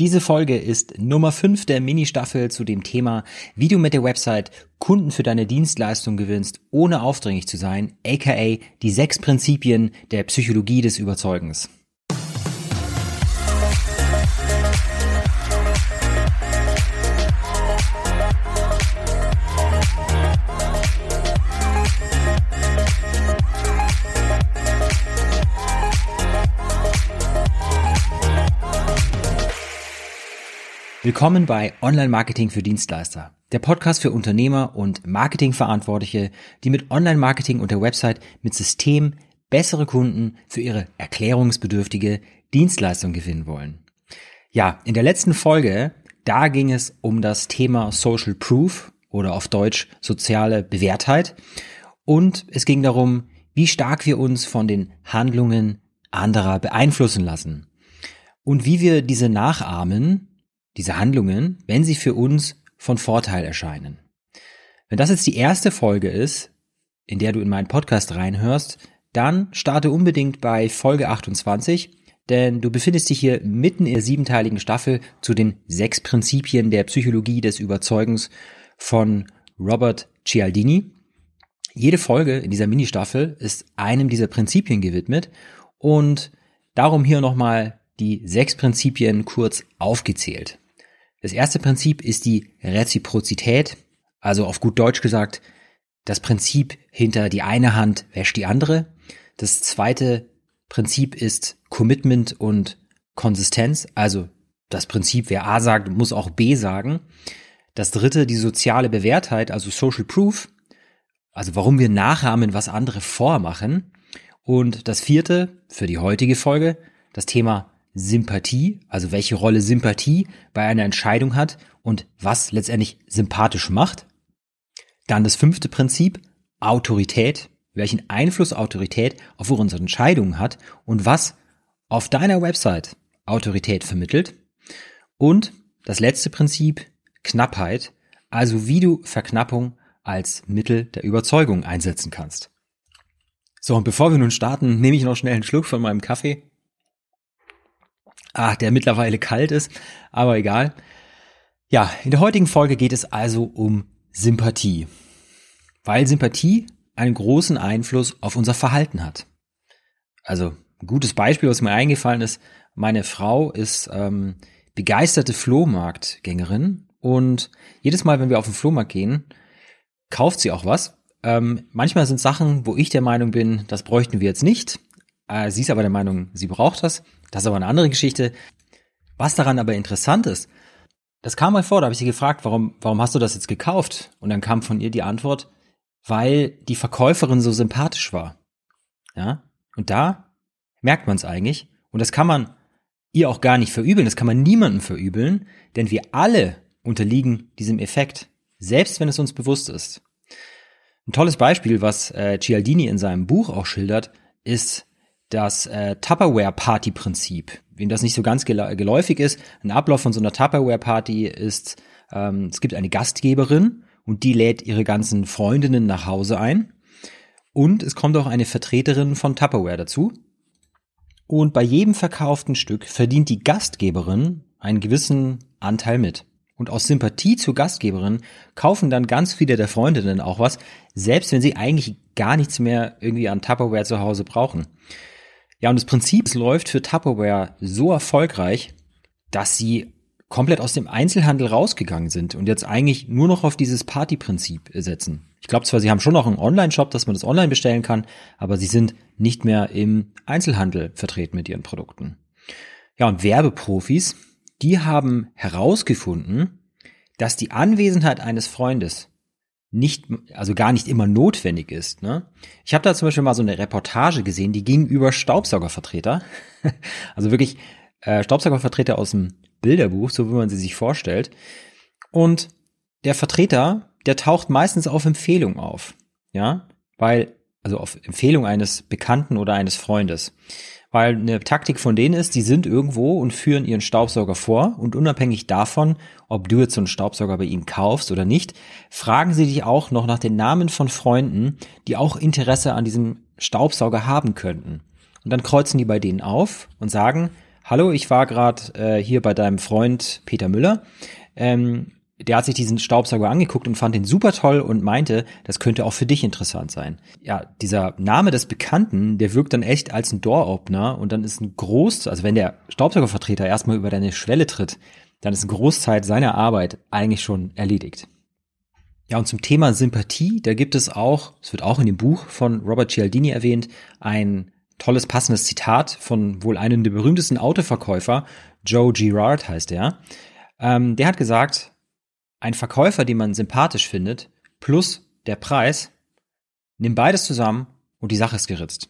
Diese Folge ist Nummer 5 der Mini-Staffel zu dem Thema, wie du mit der Website Kunden für deine Dienstleistung gewinnst, ohne aufdringlich zu sein, aka die sechs Prinzipien der Psychologie des Überzeugens. Willkommen bei Online Marketing für Dienstleister, der Podcast für Unternehmer und Marketingverantwortliche, die mit Online Marketing und der Website mit System bessere Kunden für ihre erklärungsbedürftige Dienstleistung gewinnen wollen. Ja, in der letzten Folge, da ging es um das Thema Social Proof oder auf Deutsch soziale Bewährtheit und es ging darum, wie stark wir uns von den Handlungen anderer beeinflussen lassen und wie wir diese nachahmen diese Handlungen, wenn sie für uns von Vorteil erscheinen. Wenn das jetzt die erste Folge ist, in der du in meinen Podcast reinhörst, dann starte unbedingt bei Folge 28, denn du befindest dich hier mitten in der siebenteiligen Staffel zu den sechs Prinzipien der Psychologie des Überzeugens von Robert Cialdini. Jede Folge in dieser Ministaffel ist einem dieser Prinzipien gewidmet und darum hier nochmal die sechs Prinzipien kurz aufgezählt. Das erste Prinzip ist die Reziprozität, also auf gut Deutsch gesagt, das Prinzip hinter die eine Hand wäscht die andere. Das zweite Prinzip ist Commitment und Konsistenz, also das Prinzip, wer A sagt, muss auch B sagen. Das dritte, die soziale Bewährtheit, also Social Proof, also warum wir nachahmen, was andere vormachen. Und das vierte, für die heutige Folge, das Thema Sympathie, also welche Rolle Sympathie bei einer Entscheidung hat und was letztendlich sympathisch macht. Dann das fünfte Prinzip, Autorität, welchen Einfluss Autorität auf unsere Entscheidungen hat und was auf deiner Website Autorität vermittelt. Und das letzte Prinzip, Knappheit, also wie du Verknappung als Mittel der Überzeugung einsetzen kannst. So, und bevor wir nun starten, nehme ich noch schnell einen Schluck von meinem Kaffee ah, der mittlerweile kalt ist, aber egal. Ja, in der heutigen Folge geht es also um Sympathie, weil Sympathie einen großen Einfluss auf unser Verhalten hat. Also ein gutes Beispiel, was mir eingefallen ist, meine Frau ist ähm, begeisterte Flohmarktgängerin und jedes Mal, wenn wir auf den Flohmarkt gehen, kauft sie auch was. Ähm, manchmal sind Sachen, wo ich der Meinung bin, das bräuchten wir jetzt nicht. Äh, sie ist aber der Meinung, sie braucht das. Das ist aber eine andere Geschichte. Was daran aber interessant ist, das kam mal vor, da habe ich sie gefragt, warum, warum hast du das jetzt gekauft? Und dann kam von ihr die Antwort, weil die Verkäuferin so sympathisch war. Ja, und da merkt man es eigentlich. Und das kann man ihr auch gar nicht verübeln, das kann man niemandem verübeln, denn wir alle unterliegen diesem Effekt, selbst wenn es uns bewusst ist. Ein tolles Beispiel, was äh, Cialdini in seinem Buch auch schildert, ist das äh, Tupperware-Party-Prinzip. Wem das nicht so ganz geläufig ist, ein Ablauf von so einer Tupperware-Party ist, ähm, es gibt eine Gastgeberin und die lädt ihre ganzen Freundinnen nach Hause ein. Und es kommt auch eine Vertreterin von Tupperware dazu. Und bei jedem verkauften Stück verdient die Gastgeberin einen gewissen Anteil mit. Und aus Sympathie zur Gastgeberin kaufen dann ganz viele der Freundinnen auch was, selbst wenn sie eigentlich gar nichts mehr irgendwie an Tupperware zu Hause brauchen. Ja, und das Prinzip läuft für Tupperware so erfolgreich, dass sie komplett aus dem Einzelhandel rausgegangen sind und jetzt eigentlich nur noch auf dieses Partyprinzip setzen. Ich glaube zwar, sie haben schon noch einen Online-Shop, dass man das online bestellen kann, aber sie sind nicht mehr im Einzelhandel vertreten mit ihren Produkten. Ja, und Werbeprofis, die haben herausgefunden, dass die Anwesenheit eines Freundes nicht, also gar nicht immer notwendig ist. Ne? Ich habe da zum Beispiel mal so eine Reportage gesehen, die ging über Staubsaugervertreter. also wirklich äh, Staubsaugervertreter aus dem Bilderbuch, so wie man sie sich vorstellt. Und der Vertreter, der taucht meistens auf Empfehlung auf. Ja, weil, also auf Empfehlung eines Bekannten oder eines Freundes. Weil eine Taktik von denen ist, die sind irgendwo und führen ihren Staubsauger vor und unabhängig davon, ob du jetzt so einen Staubsauger bei ihnen kaufst oder nicht, fragen sie dich auch noch nach den Namen von Freunden, die auch Interesse an diesem Staubsauger haben könnten. Und dann kreuzen die bei denen auf und sagen, hallo, ich war gerade äh, hier bei deinem Freund Peter Müller. Ähm, der hat sich diesen Staubsauger angeguckt und fand ihn super toll und meinte, das könnte auch für dich interessant sein. Ja, dieser Name des Bekannten, der wirkt dann echt als ein Door-Opener und dann ist ein Groß, also wenn der Staubsaugervertreter erstmal über deine Schwelle tritt, dann ist ein Großteil seiner Arbeit eigentlich schon erledigt. Ja, und zum Thema Sympathie, da gibt es auch, es wird auch in dem Buch von Robert Cialdini erwähnt, ein tolles passendes Zitat von wohl einem der berühmtesten Autoverkäufer, Joe Girard heißt er. Ähm, der hat gesagt, ein Verkäufer, den man sympathisch findet, plus der Preis, nimm beides zusammen und die Sache ist geritzt.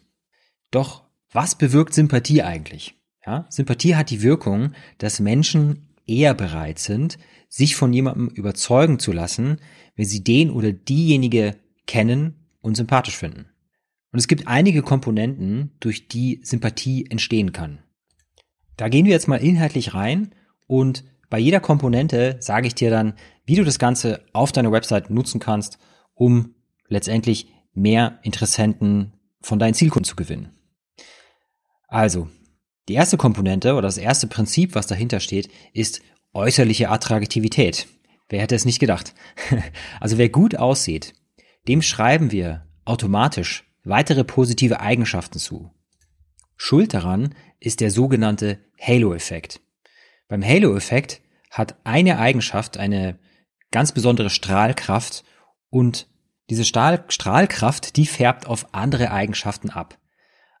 Doch was bewirkt Sympathie eigentlich? Ja, Sympathie hat die Wirkung, dass Menschen eher bereit sind, sich von jemandem überzeugen zu lassen, wenn sie den oder diejenige kennen und sympathisch finden. Und es gibt einige Komponenten, durch die Sympathie entstehen kann. Da gehen wir jetzt mal inhaltlich rein und bei jeder Komponente sage ich dir dann, wie du das Ganze auf deiner Website nutzen kannst, um letztendlich mehr Interessenten von deinen Zielkunden zu gewinnen. Also, die erste Komponente oder das erste Prinzip, was dahinter steht, ist äußerliche Attraktivität. Wer hätte es nicht gedacht? Also wer gut aussieht, dem schreiben wir automatisch weitere positive Eigenschaften zu. Schuld daran ist der sogenannte Halo-Effekt. Beim Halo-Effekt hat eine Eigenschaft eine ganz besondere Strahlkraft und diese Stahl Strahlkraft, die färbt auf andere Eigenschaften ab.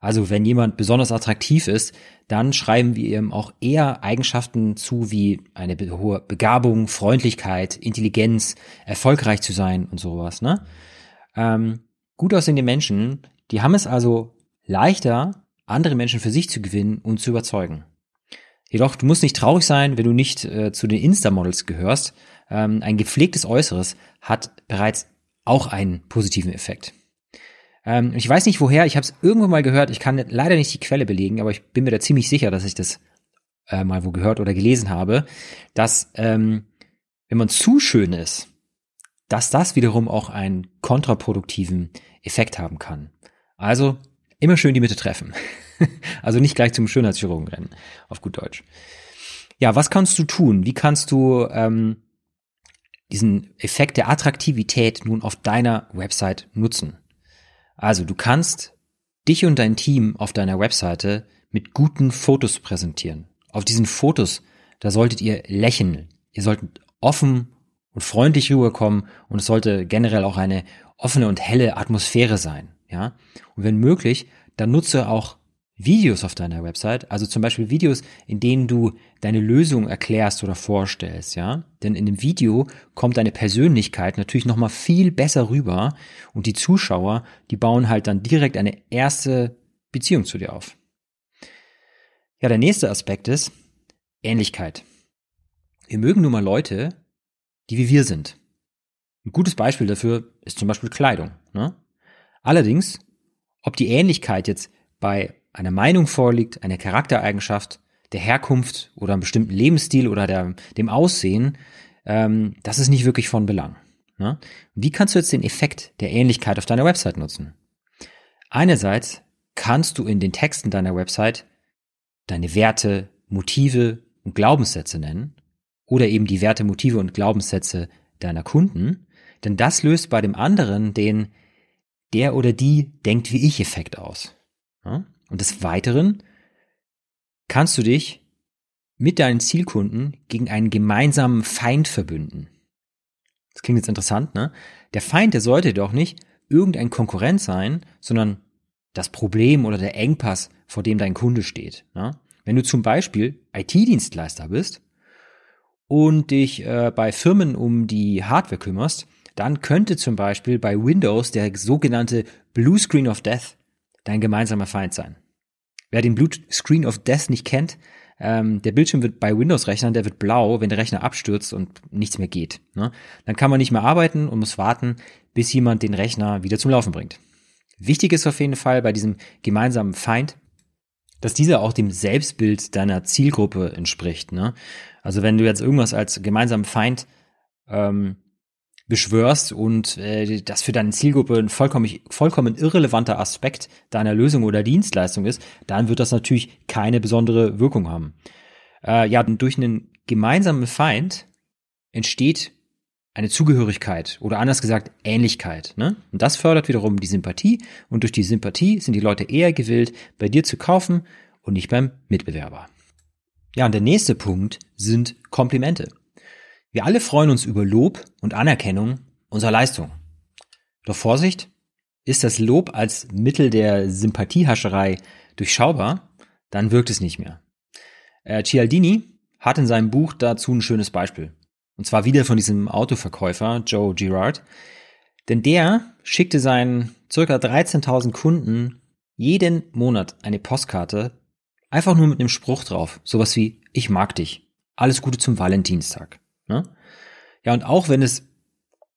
Also wenn jemand besonders attraktiv ist, dann schreiben wir ihm auch eher Eigenschaften zu wie eine hohe Begabung, Freundlichkeit, Intelligenz, erfolgreich zu sein und sowas. Ne? Ähm, gut aussehende Menschen, die haben es also leichter, andere Menschen für sich zu gewinnen und zu überzeugen. Jedoch, du musst nicht traurig sein, wenn du nicht äh, zu den Insta-Models gehörst. Ähm, ein gepflegtes Äußeres hat bereits auch einen positiven Effekt. Ähm, ich weiß nicht woher, ich habe es irgendwo mal gehört, ich kann leider nicht die Quelle belegen, aber ich bin mir da ziemlich sicher, dass ich das äh, mal wo gehört oder gelesen habe, dass ähm, wenn man zu schön ist, dass das wiederum auch einen kontraproduktiven Effekt haben kann. Also immer schön die Mitte treffen. also nicht gleich zum Schönheitschirurgen rennen, auf gut Deutsch. Ja, was kannst du tun? Wie kannst du ähm, diesen Effekt der Attraktivität nun auf deiner Website nutzen? Also du kannst dich und dein Team auf deiner Webseite mit guten Fotos präsentieren. Auf diesen Fotos, da solltet ihr lächeln. Ihr solltet offen und freundlich rüberkommen und es sollte generell auch eine offene und helle Atmosphäre sein. Ja? Und wenn möglich, dann nutze auch Videos auf deiner Website, also zum Beispiel Videos, in denen du deine Lösung erklärst oder vorstellst, ja. Denn in dem Video kommt deine Persönlichkeit natürlich nochmal viel besser rüber und die Zuschauer, die bauen halt dann direkt eine erste Beziehung zu dir auf. Ja, der nächste Aspekt ist Ähnlichkeit. Wir mögen nun mal Leute, die wie wir sind. Ein gutes Beispiel dafür ist zum Beispiel Kleidung. Ne? Allerdings, ob die Ähnlichkeit jetzt bei einer Meinung vorliegt, eine Charaktereigenschaft, der Herkunft oder einem bestimmten Lebensstil oder der, dem Aussehen, ähm, das ist nicht wirklich von Belang. Ne? Wie kannst du jetzt den Effekt der Ähnlichkeit auf deiner Website nutzen? Einerseits kannst du in den Texten deiner Website deine Werte, Motive und Glaubenssätze nennen oder eben die Werte, Motive und Glaubenssätze deiner Kunden, denn das löst bei dem anderen den der oder die denkt wie ich Effekt aus. Ja? Und des Weiteren kannst du dich mit deinen Zielkunden gegen einen gemeinsamen Feind verbünden. Das klingt jetzt interessant, ne? Der Feind, der sollte doch nicht irgendein Konkurrent sein, sondern das Problem oder der Engpass, vor dem dein Kunde steht. Ne? Wenn du zum Beispiel IT-Dienstleister bist und dich äh, bei Firmen um die Hardware kümmerst, dann könnte zum Beispiel bei Windows der sogenannte Blue Screen of Death dein gemeinsamer Feind sein. Wer den Blue Screen of Death nicht kennt, ähm, der Bildschirm wird bei Windows-Rechnern, der wird blau, wenn der Rechner abstürzt und nichts mehr geht. Ne? Dann kann man nicht mehr arbeiten und muss warten, bis jemand den Rechner wieder zum Laufen bringt. Wichtig ist auf jeden Fall bei diesem gemeinsamen Feind, dass dieser auch dem Selbstbild deiner Zielgruppe entspricht. Ne? Also wenn du jetzt irgendwas als gemeinsamen Feind ähm, beschwörst und äh, das für deine Zielgruppe ein vollkommen, vollkommen irrelevanter Aspekt deiner Lösung oder Dienstleistung ist, dann wird das natürlich keine besondere Wirkung haben. Äh, ja, durch einen gemeinsamen Feind entsteht eine Zugehörigkeit oder anders gesagt Ähnlichkeit. Ne? Und das fördert wiederum die Sympathie und durch die Sympathie sind die Leute eher gewillt, bei dir zu kaufen und nicht beim Mitbewerber. Ja, und der nächste Punkt sind Komplimente. Wir alle freuen uns über Lob und Anerkennung unserer Leistung. Doch Vorsicht, ist das Lob als Mittel der Sympathiehascherei durchschaubar, dann wirkt es nicht mehr. Äh, Cialdini hat in seinem Buch dazu ein schönes Beispiel. Und zwar wieder von diesem Autoverkäufer Joe Girard. Denn der schickte seinen circa 13.000 Kunden jeden Monat eine Postkarte, einfach nur mit einem Spruch drauf. Sowas wie, ich mag dich. Alles Gute zum Valentinstag. Ne? Ja, und auch wenn es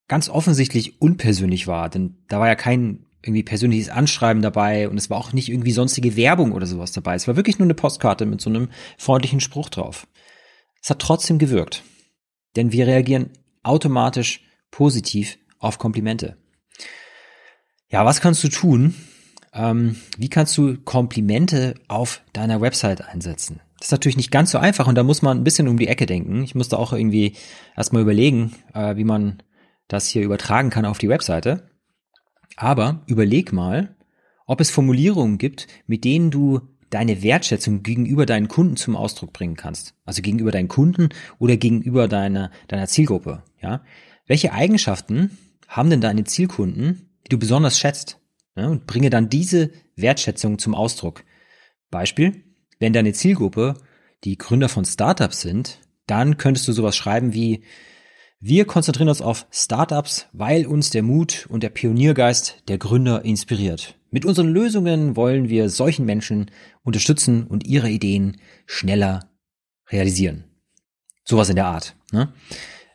ganz offensichtlich unpersönlich war, denn da war ja kein irgendwie persönliches Anschreiben dabei und es war auch nicht irgendwie sonstige Werbung oder sowas dabei. Es war wirklich nur eine Postkarte mit so einem freundlichen Spruch drauf. Es hat trotzdem gewirkt. Denn wir reagieren automatisch positiv auf Komplimente. Ja, was kannst du tun? Ähm, wie kannst du Komplimente auf deiner Website einsetzen? Das ist natürlich nicht ganz so einfach und da muss man ein bisschen um die Ecke denken. Ich musste auch irgendwie erstmal überlegen, äh, wie man das hier übertragen kann auf die Webseite. Aber überleg mal, ob es Formulierungen gibt, mit denen du deine Wertschätzung gegenüber deinen Kunden zum Ausdruck bringen kannst. Also gegenüber deinen Kunden oder gegenüber deiner, deiner Zielgruppe. Ja? Welche Eigenschaften haben denn deine Zielkunden, die du besonders schätzt? Ja? Und bringe dann diese Wertschätzung zum Ausdruck. Beispiel, wenn deine Zielgruppe die Gründer von Startups sind, dann könntest du sowas schreiben wie, wir konzentrieren uns auf Startups, weil uns der Mut und der Pioniergeist der Gründer inspiriert. Mit unseren Lösungen wollen wir solchen Menschen unterstützen und ihre Ideen schneller realisieren. Sowas in der Art. Ne?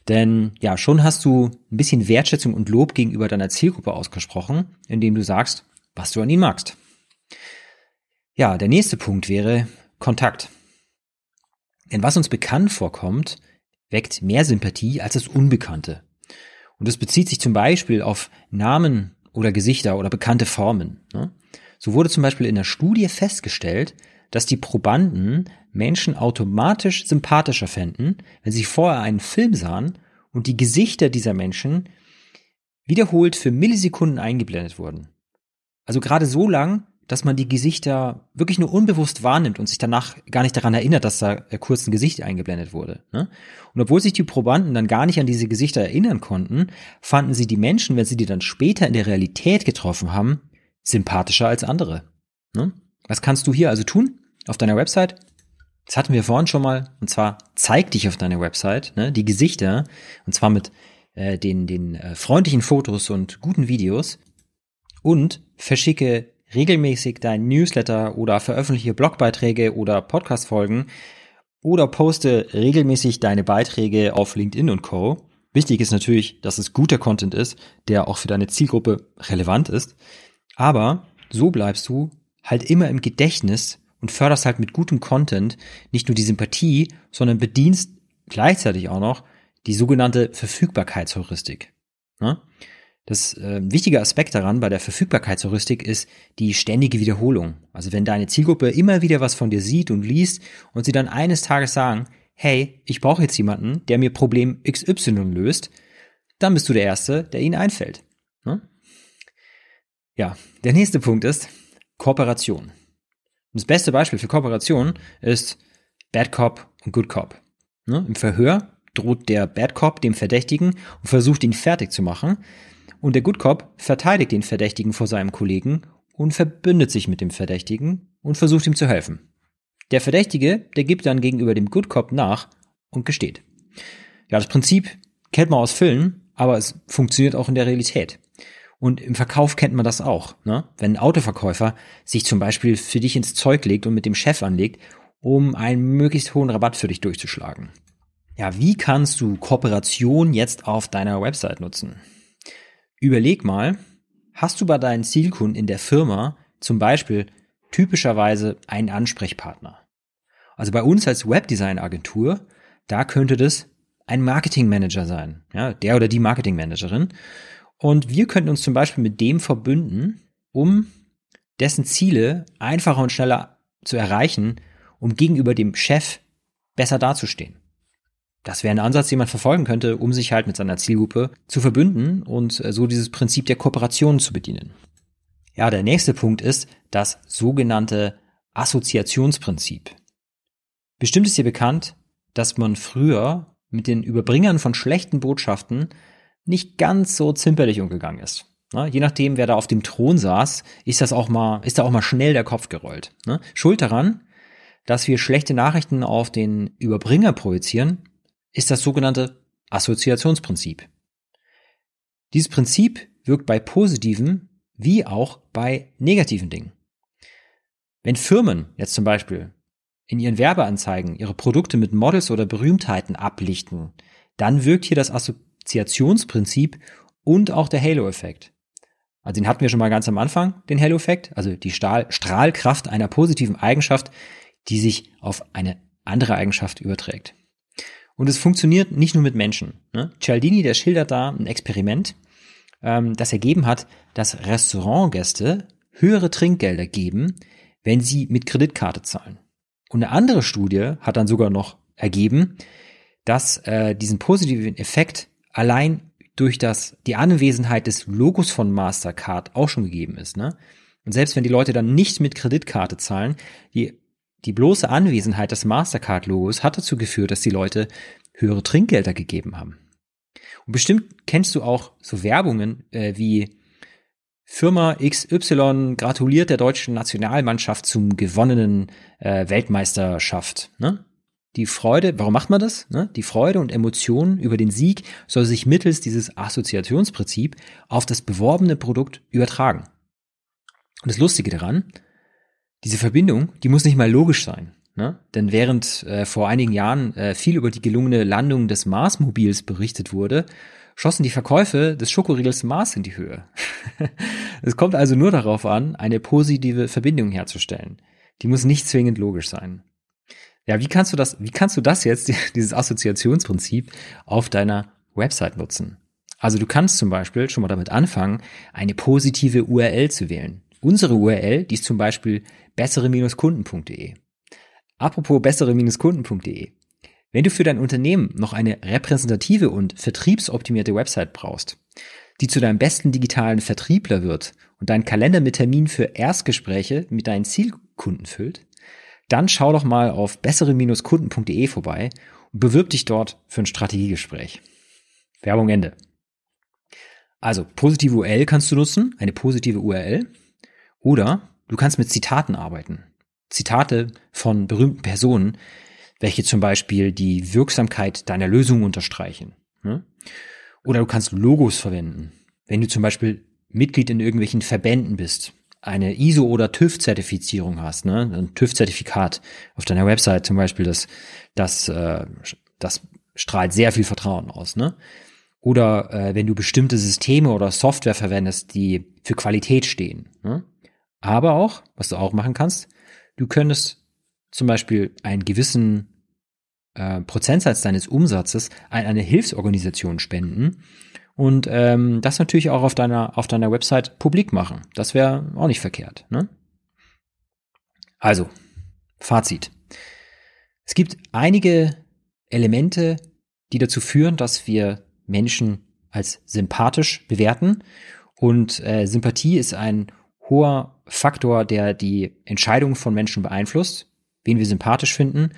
Denn ja, schon hast du ein bisschen Wertschätzung und Lob gegenüber deiner Zielgruppe ausgesprochen, indem du sagst, was du an ihnen magst. Ja, der nächste Punkt wäre Kontakt. Denn was uns bekannt vorkommt, weckt mehr Sympathie als das Unbekannte. Und das bezieht sich zum Beispiel auf Namen oder Gesichter oder bekannte Formen. Ne? So wurde zum Beispiel in der Studie festgestellt, dass die Probanden Menschen automatisch sympathischer fänden, wenn sie vorher einen Film sahen und die Gesichter dieser Menschen wiederholt für Millisekunden eingeblendet wurden. Also gerade so lang, dass man die Gesichter wirklich nur unbewusst wahrnimmt und sich danach gar nicht daran erinnert, dass da kurz ein Gesicht eingeblendet wurde. Ne? Und obwohl sich die Probanden dann gar nicht an diese Gesichter erinnern konnten, fanden sie die Menschen, wenn sie die dann später in der Realität getroffen haben, sympathischer als andere. Ne? Was kannst du hier also tun auf deiner Website? Das hatten wir vorhin schon mal, und zwar zeig dich auf deiner Website, ne, die Gesichter, und zwar mit äh, den, den äh, freundlichen Fotos und guten Videos und verschicke regelmäßig dein Newsletter oder veröffentliche Blogbeiträge oder Podcastfolgen oder poste regelmäßig deine Beiträge auf LinkedIn und Co. Wichtig ist natürlich, dass es guter Content ist, der auch für deine Zielgruppe relevant ist. Aber so bleibst du halt immer im Gedächtnis und förderst halt mit gutem Content nicht nur die Sympathie, sondern bedienst gleichzeitig auch noch die sogenannte Verfügbarkeitsheuristik. Ne? Das äh, wichtige Aspekt daran bei der Verfügbarkeitsheuristik ist die ständige Wiederholung. Also wenn deine Zielgruppe immer wieder was von dir sieht und liest und sie dann eines Tages sagen, hey, ich brauche jetzt jemanden, der mir Problem XY löst, dann bist du der Erste, der ihnen einfällt. Ne? Ja, der nächste Punkt ist Kooperation. Und das beste Beispiel für Kooperation ist Bad Cop und Good Cop. Ne? Im Verhör droht der Bad Cop dem Verdächtigen und versucht ihn fertig zu machen und der Good Cop verteidigt den Verdächtigen vor seinem Kollegen und verbündet sich mit dem Verdächtigen und versucht ihm zu helfen. Der Verdächtige, der gibt dann gegenüber dem Good Cop nach und gesteht. Ja, das Prinzip kennt man aus Filmen, aber es funktioniert auch in der Realität. Und im Verkauf kennt man das auch. Ne? Wenn ein Autoverkäufer sich zum Beispiel für dich ins Zeug legt und mit dem Chef anlegt, um einen möglichst hohen Rabatt für dich durchzuschlagen. Ja, wie kannst du Kooperation jetzt auf deiner Website nutzen? Überleg mal, hast du bei deinen Zielkunden in der Firma zum Beispiel typischerweise einen Ansprechpartner? Also bei uns als Webdesign-Agentur, da könnte das ein Marketingmanager sein, ja, der oder die Marketingmanagerin. Und wir könnten uns zum Beispiel mit dem verbünden, um dessen Ziele einfacher und schneller zu erreichen, um gegenüber dem Chef besser dazustehen. Das wäre ein Ansatz, den man verfolgen könnte, um sich halt mit seiner Zielgruppe zu verbünden und äh, so dieses Prinzip der Kooperation zu bedienen. Ja, der nächste Punkt ist das sogenannte Assoziationsprinzip. Bestimmt ist dir bekannt, dass man früher mit den Überbringern von schlechten Botschaften nicht ganz so zimperlich umgegangen ist. Na, je nachdem, wer da auf dem Thron saß, ist das auch mal, ist da auch mal schnell der Kopf gerollt. Ne? Schuld daran, dass wir schlechte Nachrichten auf den Überbringer projizieren, ist das sogenannte Assoziationsprinzip. Dieses Prinzip wirkt bei positiven wie auch bei negativen Dingen. Wenn Firmen jetzt zum Beispiel in ihren Werbeanzeigen ihre Produkte mit Models oder Berühmtheiten ablichten, dann wirkt hier das Assoziationsprinzip und auch der Halo-Effekt. Also den hatten wir schon mal ganz am Anfang, den Halo-Effekt, also die Stahl Strahlkraft einer positiven Eigenschaft, die sich auf eine andere Eigenschaft überträgt. Und es funktioniert nicht nur mit Menschen. Ne? Cialdini, der schildert da ein Experiment, ähm, das ergeben hat, dass Restaurantgäste höhere Trinkgelder geben, wenn sie mit Kreditkarte zahlen. Und eine andere Studie hat dann sogar noch ergeben, dass äh, diesen positiven Effekt allein durch das, die Anwesenheit des Logos von Mastercard auch schon gegeben ist. Ne? Und selbst wenn die Leute dann nicht mit Kreditkarte zahlen, die, die bloße Anwesenheit des Mastercard-Logos hat dazu geführt, dass die Leute höhere Trinkgelder gegeben haben. Und bestimmt kennst du auch so Werbungen äh, wie Firma XY gratuliert der deutschen Nationalmannschaft zum gewonnenen äh, Weltmeisterschaft. Ne? Die Freude, warum macht man das? Ne? Die Freude und Emotionen über den Sieg soll sich mittels dieses Assoziationsprinzip auf das beworbene Produkt übertragen. Und das Lustige daran, diese Verbindung, die muss nicht mal logisch sein. Ne? Denn während äh, vor einigen Jahren äh, viel über die gelungene Landung des Marsmobils berichtet wurde, schossen die Verkäufe des Schokoriegels Mars in die Höhe. es kommt also nur darauf an, eine positive Verbindung herzustellen. Die muss nicht zwingend logisch sein. Ja, wie kannst du das, wie kannst du das jetzt, dieses Assoziationsprinzip auf deiner Website nutzen? Also du kannst zum Beispiel schon mal damit anfangen, eine positive URL zu wählen. Unsere URL, die ist zum Beispiel bessere-kunden.de. Apropos bessere-kunden.de. Wenn du für dein Unternehmen noch eine repräsentative und vertriebsoptimierte Website brauchst, die zu deinem besten digitalen Vertriebler wird und deinen Kalender mit Termin für Erstgespräche mit deinen Zielkunden füllt, dann schau doch mal auf bessere-kunden.de vorbei und bewirb dich dort für ein Strategiegespräch. Werbung Ende. Also, positive URL kannst du nutzen, eine positive URL, oder du kannst mit Zitaten arbeiten. Zitate von berühmten Personen, welche zum Beispiel die Wirksamkeit deiner Lösung unterstreichen. Ne? Oder du kannst Logos verwenden. Wenn du zum Beispiel Mitglied in irgendwelchen Verbänden bist, eine ISO- oder TÜV-Zertifizierung hast, ne? ein TÜV-Zertifikat auf deiner Website zum Beispiel, das, das, äh, das strahlt sehr viel Vertrauen aus. Ne? Oder äh, wenn du bestimmte Systeme oder Software verwendest, die für Qualität stehen. Ne? Aber auch, was du auch machen kannst, du könntest zum Beispiel einen gewissen äh, Prozentsatz deines Umsatzes an eine Hilfsorganisation spenden und ähm, das natürlich auch auf deiner, auf deiner Website publik machen. Das wäre auch nicht verkehrt. Ne? Also, Fazit. Es gibt einige Elemente, die dazu führen, dass wir Menschen als sympathisch bewerten. Und äh, Sympathie ist ein hoher Faktor, der die Entscheidung von Menschen beeinflusst wen wir sympathisch finden.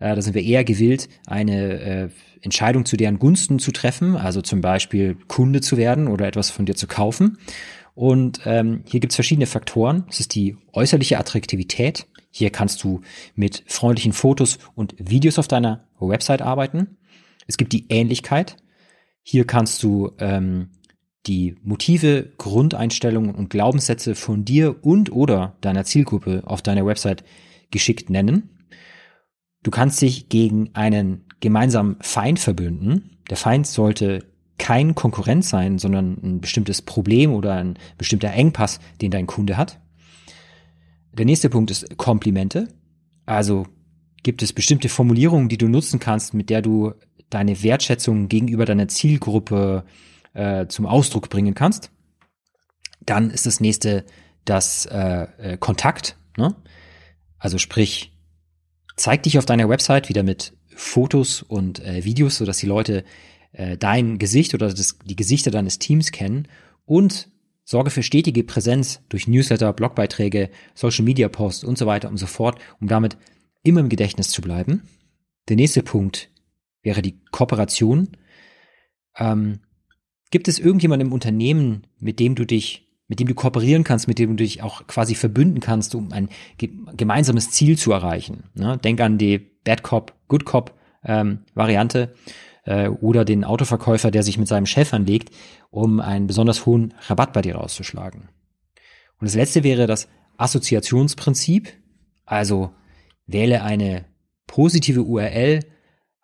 Äh, da sind wir eher gewillt, eine äh, Entscheidung zu deren Gunsten zu treffen, also zum Beispiel Kunde zu werden oder etwas von dir zu kaufen. Und ähm, hier gibt es verschiedene Faktoren. Es ist die äußerliche Attraktivität. Hier kannst du mit freundlichen Fotos und Videos auf deiner Website arbeiten. Es gibt die Ähnlichkeit. Hier kannst du ähm, die Motive, Grundeinstellungen und Glaubenssätze von dir und oder deiner Zielgruppe auf deiner Website geschickt nennen. Du kannst dich gegen einen gemeinsamen Feind verbünden. Der Feind sollte kein Konkurrent sein, sondern ein bestimmtes Problem oder ein bestimmter Engpass, den dein Kunde hat. Der nächste Punkt ist Komplimente. Also gibt es bestimmte Formulierungen, die du nutzen kannst, mit der du deine Wertschätzung gegenüber deiner Zielgruppe äh, zum Ausdruck bringen kannst. Dann ist das nächste das äh, äh, Kontakt. Ne? Also sprich, zeig dich auf deiner Website wieder mit Fotos und äh, Videos, sodass die Leute äh, dein Gesicht oder das, die Gesichter deines Teams kennen und sorge für stetige Präsenz durch Newsletter, Blogbeiträge, Social Media Posts und so weiter und so fort, um damit immer im Gedächtnis zu bleiben. Der nächste Punkt wäre die Kooperation. Ähm, gibt es irgendjemanden im Unternehmen, mit dem du dich mit dem du kooperieren kannst, mit dem du dich auch quasi verbünden kannst, um ein gemeinsames Ziel zu erreichen. Ne? Denk an die Bad Cop, Good Cop ähm, Variante äh, oder den Autoverkäufer, der sich mit seinem Chef anlegt, um einen besonders hohen Rabatt bei dir rauszuschlagen. Und das letzte wäre das Assoziationsprinzip, also wähle eine positive URL,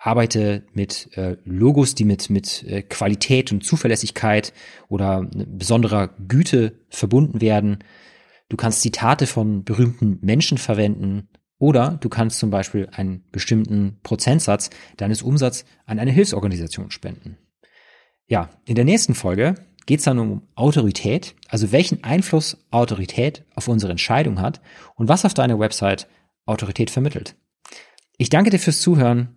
arbeite mit äh, Logos, die mit, mit äh, Qualität und Zuverlässigkeit oder besonderer Güte verbunden werden. Du kannst Zitate von berühmten Menschen verwenden oder du kannst zum Beispiel einen bestimmten Prozentsatz deines Umsatzes an eine Hilfsorganisation spenden. Ja, in der nächsten Folge geht es dann um Autorität, also welchen Einfluss Autorität auf unsere Entscheidung hat und was auf deiner Website Autorität vermittelt. Ich danke dir fürs Zuhören